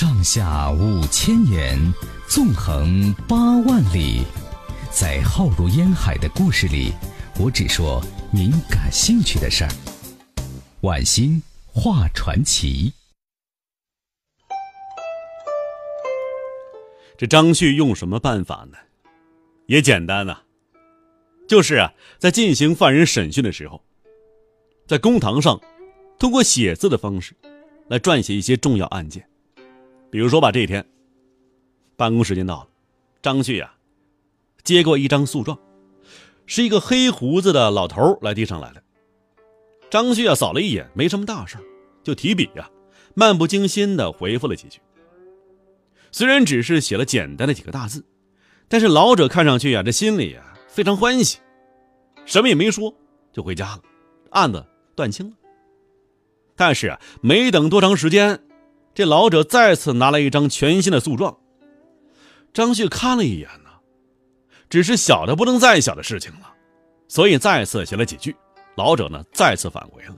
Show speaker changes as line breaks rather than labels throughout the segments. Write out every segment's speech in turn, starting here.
上下五千年，纵横八万里，在浩如烟海的故事里，我只说您感兴趣的事儿。晚星画传奇。
这张旭用什么办法呢？也简单呐，就是啊，在进行犯人审讯的时候，在公堂上，通过写字的方式，来撰写一些重要案件。比如说吧，这一天，办公时间到了，张旭啊，接过一张诉状，是一个黑胡子的老头来递上来的。张旭啊，扫了一眼，没什么大事就提笔呀，漫不经心的回复了几句。虽然只是写了简单的几个大字，但是老者看上去啊，这心里啊非常欢喜，什么也没说就回家了，案子断清了。但是啊，没等多长时间，这老者再次拿来一张全新的诉状。张旭看了一眼呢，只是小的不能再小的事情了，所以再次写了几句。老者呢再次返回了，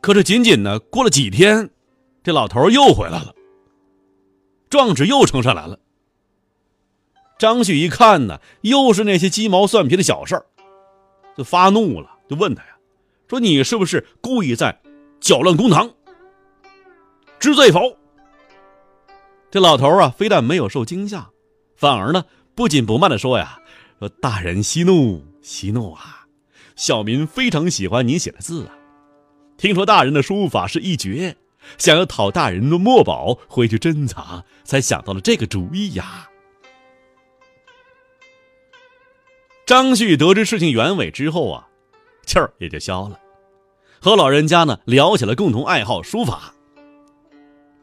可是仅仅呢过了几天，这老头又回来了。状纸又呈上来了。张旭一看呢，又是那些鸡毛蒜皮的小事儿，就发怒了，就问他呀：“说你是不是故意在搅乱公堂？知罪否？”这老头啊，非但没有受惊吓，反而呢不紧不慢的说呀：“说大人息怒，息怒啊！小民非常喜欢您写的字啊，听说大人的书法是一绝。”想要讨大人的墨宝回去珍藏，才想到了这个主意呀。张旭得知事情原委之后啊，气儿也就消了，和老人家呢聊起了共同爱好书法。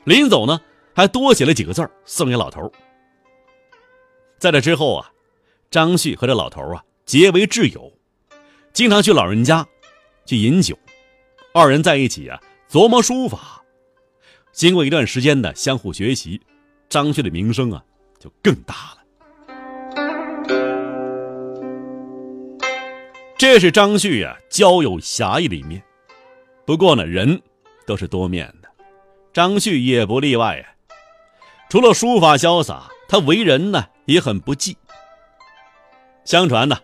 临走呢，还多写了几个字送给老头。在这之后啊，张旭和这老头啊结为挚友，经常去老人家去饮酒，二人在一起啊琢磨书法。经过一段时间的相互学习，张旭的名声啊就更大了。这是张旭啊交友侠义的一面。不过呢，人都是多面的，张旭也不例外啊。除了书法潇洒，他为人呢也很不济。相传呢，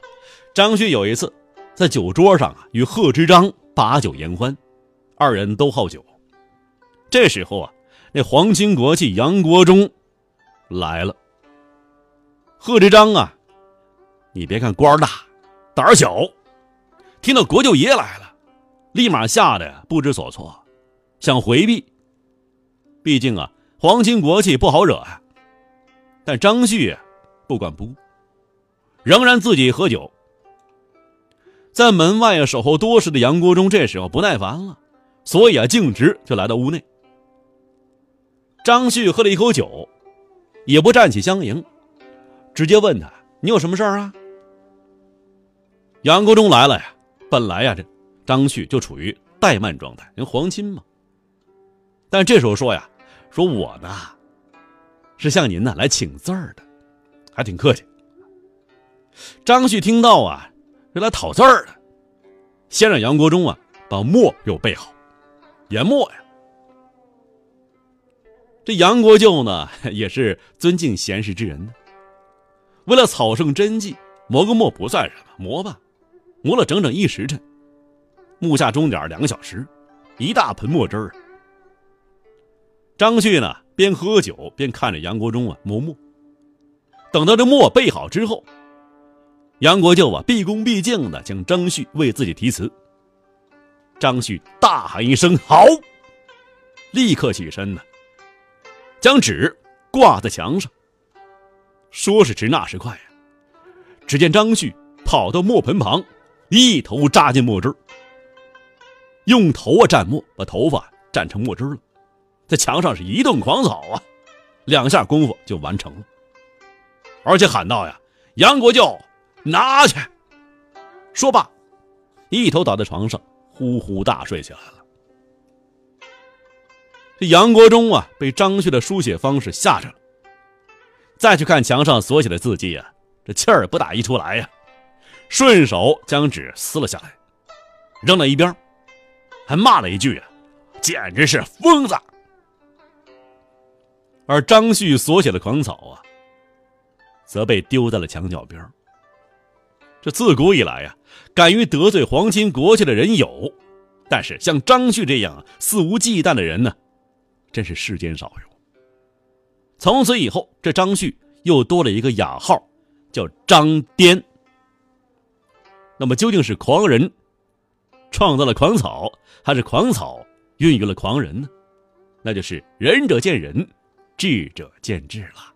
张旭有一次在酒桌上啊与贺知章把酒言欢，二人都好酒。这时候啊，那皇亲国戚杨国忠来了。贺知章啊，你别看官大，胆小，听到国舅爷来了，立马吓得呀不知所措，想回避。毕竟啊，皇亲国戚不好惹啊。但张旭不管不顾，仍然自己喝酒。在门外啊守候多时的杨国忠这时候不耐烦了，所以啊径直就来到屋内。张旭喝了一口酒，也不站起相迎，直接问他：“你有什么事儿啊？”杨国忠来了呀，本来呀，这张旭就处于怠慢状态，人皇亲嘛。但这时候说呀：“说我呢，是向您呢来请字儿的，还挺客气。”张旭听到啊，是来讨字儿的，先让杨国忠啊把墨给我备好，研墨呀。这杨国舅呢，也是尊敬贤士之人呢。为了草圣真迹，磨个墨不算什么，磨吧，磨了整整一时辰，木下钟点两个小时，一大盆墨汁儿。张旭呢，边喝酒边看着杨国忠啊磨墨。等到这墨备好之后，杨国舅啊毕恭毕敬的将张旭为自己题词。张旭大喊一声“好”，立刻起身呢。将纸挂在墙上，说时迟，那时快呀！只见张旭跑到墨盆旁，一头扎进墨汁用头啊蘸墨，把头发蘸成墨汁了，在墙上是一顿狂扫啊，两下功夫就完成了，而且喊道：“呀，杨国舅，拿去！”说罢，一头倒在床上，呼呼大睡起来了。这杨国忠啊，被张旭的书写方式吓着了。再去看墙上所写的字迹啊，这气儿不打一处来呀，顺手将纸撕了下来，扔到一边，还骂了一句啊：“简直是疯子！”而张旭所写的狂草啊，则被丢在了墙角边这自古以来呀，敢于得罪皇亲国戚的人有，但是像张旭这样肆无忌惮的人呢，真是世间少有。从此以后，这张旭又多了一个雅号，叫张颠。那么究竟是狂人创造了狂草，还是狂草孕育了狂人呢？那就是仁者见仁，智者见智了。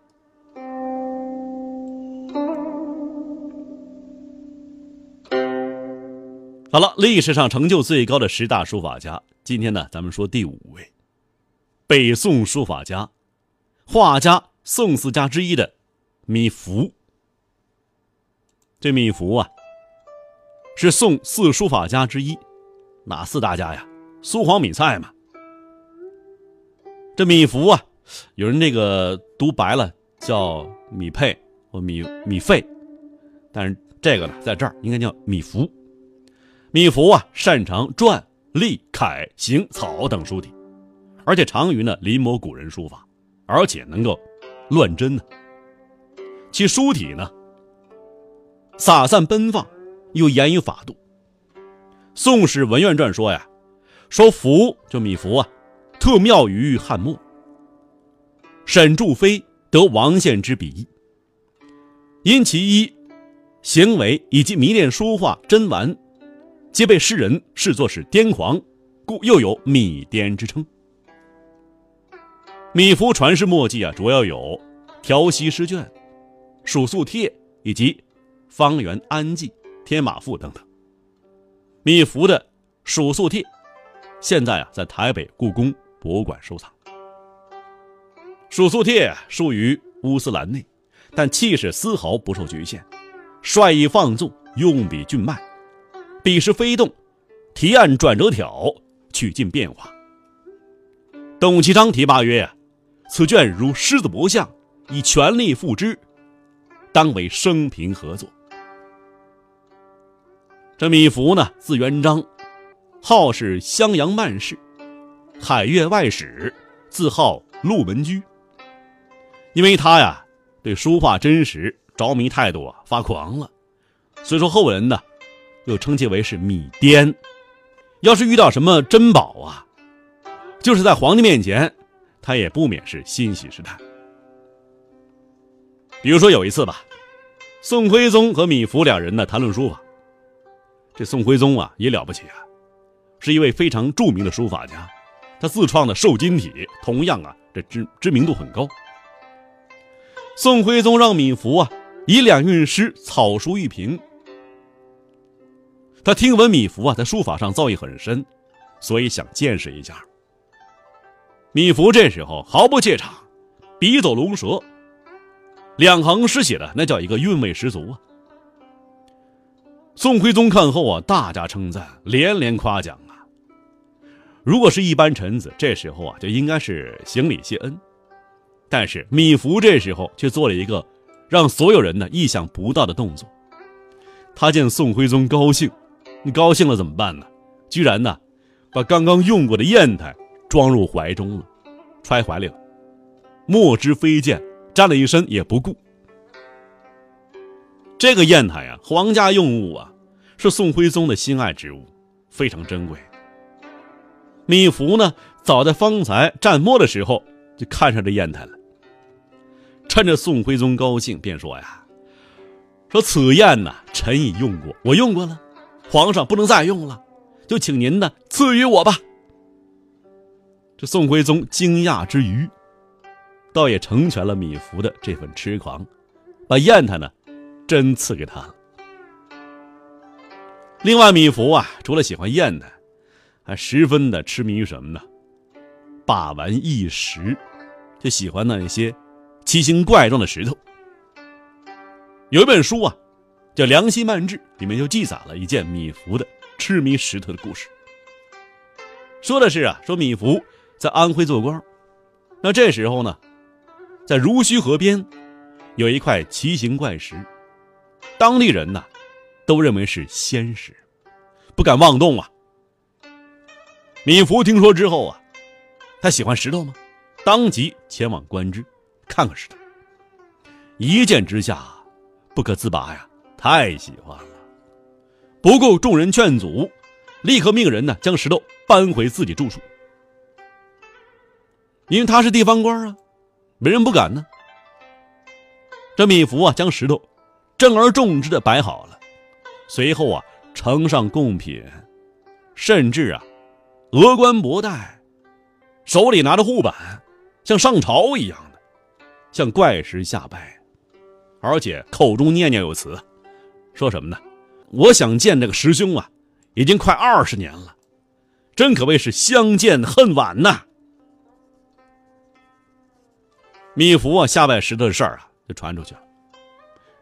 好了，历史上成就最高的十大书法家，今天呢，咱们说第五位，北宋书法家、画家宋四家之一的米芾。这米芾啊，是宋四书法家之一，哪四大家呀？苏黄米蔡嘛。这米芾啊，有人那个读白了叫米佩或米米费，但是这个呢，在这儿应该叫米芾。米芾啊，擅长篆、隶、楷、行、草等书体，而且长于呢临摹古人书法，而且能够乱真呢。其书体呢洒散奔放，又严于法度。《宋史文苑传》说呀，说芾就米芾啊，特妙于汉墨。沈祝飞得王献之笔，因其一行为以及迷恋书画真玩。皆被世人视作是癫狂，故又有“米癫”之称。米芾传世墨迹啊，主要有《调息诗卷》《蜀素帖》以及《方圆安记》《天马赋》等等。米芾的《蜀素帖》现在啊，在台北故宫博物馆收藏。《蜀素帖》属于乌斯兰内，但气势丝毫不受局限，率意放纵，用笔俊迈。笔势飞动，提案转折挑，曲尽变化。董其昌题罢曰：“此卷如狮子搏象，以全力付之，当为生平合作。”这米芾呢，字元璋，号是襄阳慢士，海岳外史，自号陆门居。因为他呀，对书画真实着迷太多，发狂了，所以说后人呢。又称其为是米癫，要是遇到什么珍宝啊，就是在皇帝面前，他也不免是欣喜失态。比如说有一次吧，宋徽宗和米芾两人呢谈论书法，这宋徽宗啊也了不起啊，是一位非常著名的书法家，他自创的瘦金体同样啊这知知名度很高。宋徽宗让米芾啊以两韵诗草书一评。他听闻米芾啊在书法上造诣很深，所以想见识一下。米芾这时候毫不怯场，笔走龙蛇，两行诗写的那叫一个韵味十足啊。宋徽宗看后啊，大加称赞，连连夸奖啊。如果是一般臣子，这时候啊就应该是行礼谢恩，但是米芾这时候却做了一个让所有人呢意想不到的动作。他见宋徽宗高兴。你高兴了怎么办呢？居然呢，把刚刚用过的砚台装入怀中了，揣怀里了。墨汁飞溅，沾了一身也不顾。这个砚台啊，皇家用物啊，是宋徽宗的心爱之物，非常珍贵。米芾呢，早在方才蘸墨的时候就看上这砚台了。趁着宋徽宗高兴，便说呀：“说此砚呐，臣已用过，我用过了。”皇上不能再用了，就请您呢赐予我吧。这宋徽宗惊讶之余，倒也成全了米芾的这份痴狂，把砚台呢真赐给他了。另外，米芾啊，除了喜欢砚台，还十分的痴迷于什么呢？把玩异石，就喜欢那些奇形怪状的石头。有一本书啊。叫《良溪漫志》，里面就记载了一件米芾的痴迷石头的故事。说的是啊，说米芾在安徽做官，那这时候呢，在濡须河边有一块奇形怪石，当地人呢都认为是仙石，不敢妄动啊。米芾听说之后啊，他喜欢石头吗？当即前往观之，看看石头。一见之下，不可自拔呀，太喜欢了。不顾众人劝阻，立刻命人呢将石头搬回自己住处。因为他是地方官啊，没人不敢呢。这米芾啊，将石头正而重之的摆好了，随后啊，呈上贡品，甚至啊，额冠博带，手里拿着护板，像上朝一样，向怪石下拜，而且口中念念有词，说什么呢？我想见这个师兄啊，已经快二十年了，真可谓是相见恨晚呐。米芾啊，下拜石头的事儿啊，就传出去了。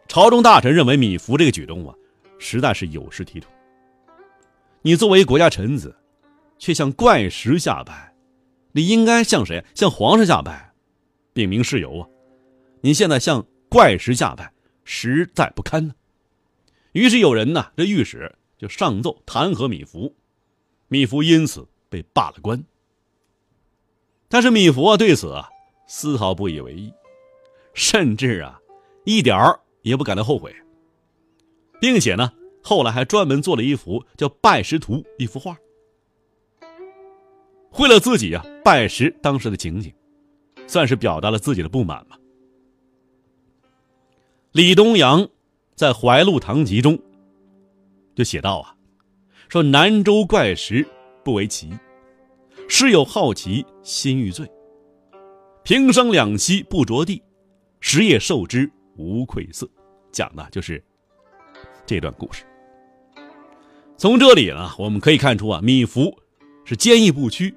朝中大臣认为米芾这个举动啊，实在是有失体统。你作为国家臣子，却向怪石下拜，你应该向谁？向皇上下拜，禀明事由啊！你现在向怪石下拜，实在不堪呢。于是有人呢，这御史就上奏弹劾米芾，米芾因此被罢了官。但是米芾啊，对此啊。丝毫不以为意，甚至啊，一点儿也不感到后悔，并且呢，后来还专门做了一幅叫《拜石图》一幅画，为了自己啊拜石当时的情景，算是表达了自己的不满嘛。李东阳在《怀录堂集》中就写道啊，说南州怪石不为奇，事有好奇心欲醉。平生两栖不着地，时夜受之无愧色。讲的就是这段故事。从这里呢，我们可以看出啊，米芾是坚毅不屈、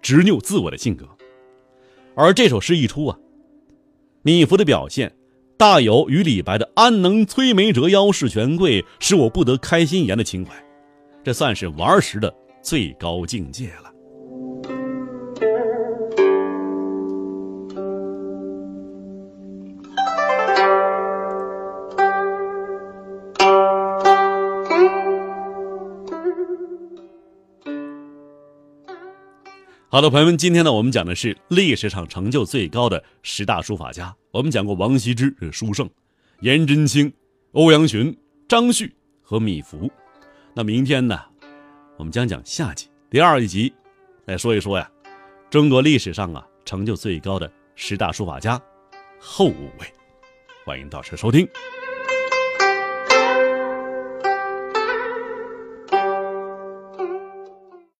执拗自我的性格。而这首诗一出啊，米芾的表现大有与李白的“安能摧眉折腰事权贵，使我不得开心颜”的情怀，这算是玩儿时的最高境界了。好的，朋友们，今天呢，我们讲的是历史上成就最高的十大书法家。我们讲过王羲之、书圣、颜真卿、欧阳询、张旭和米芾。那明天呢，我们将讲下集第二一集，来说一说呀，中国历史上啊成就最高的十大书法家后五位。欢迎到时收听。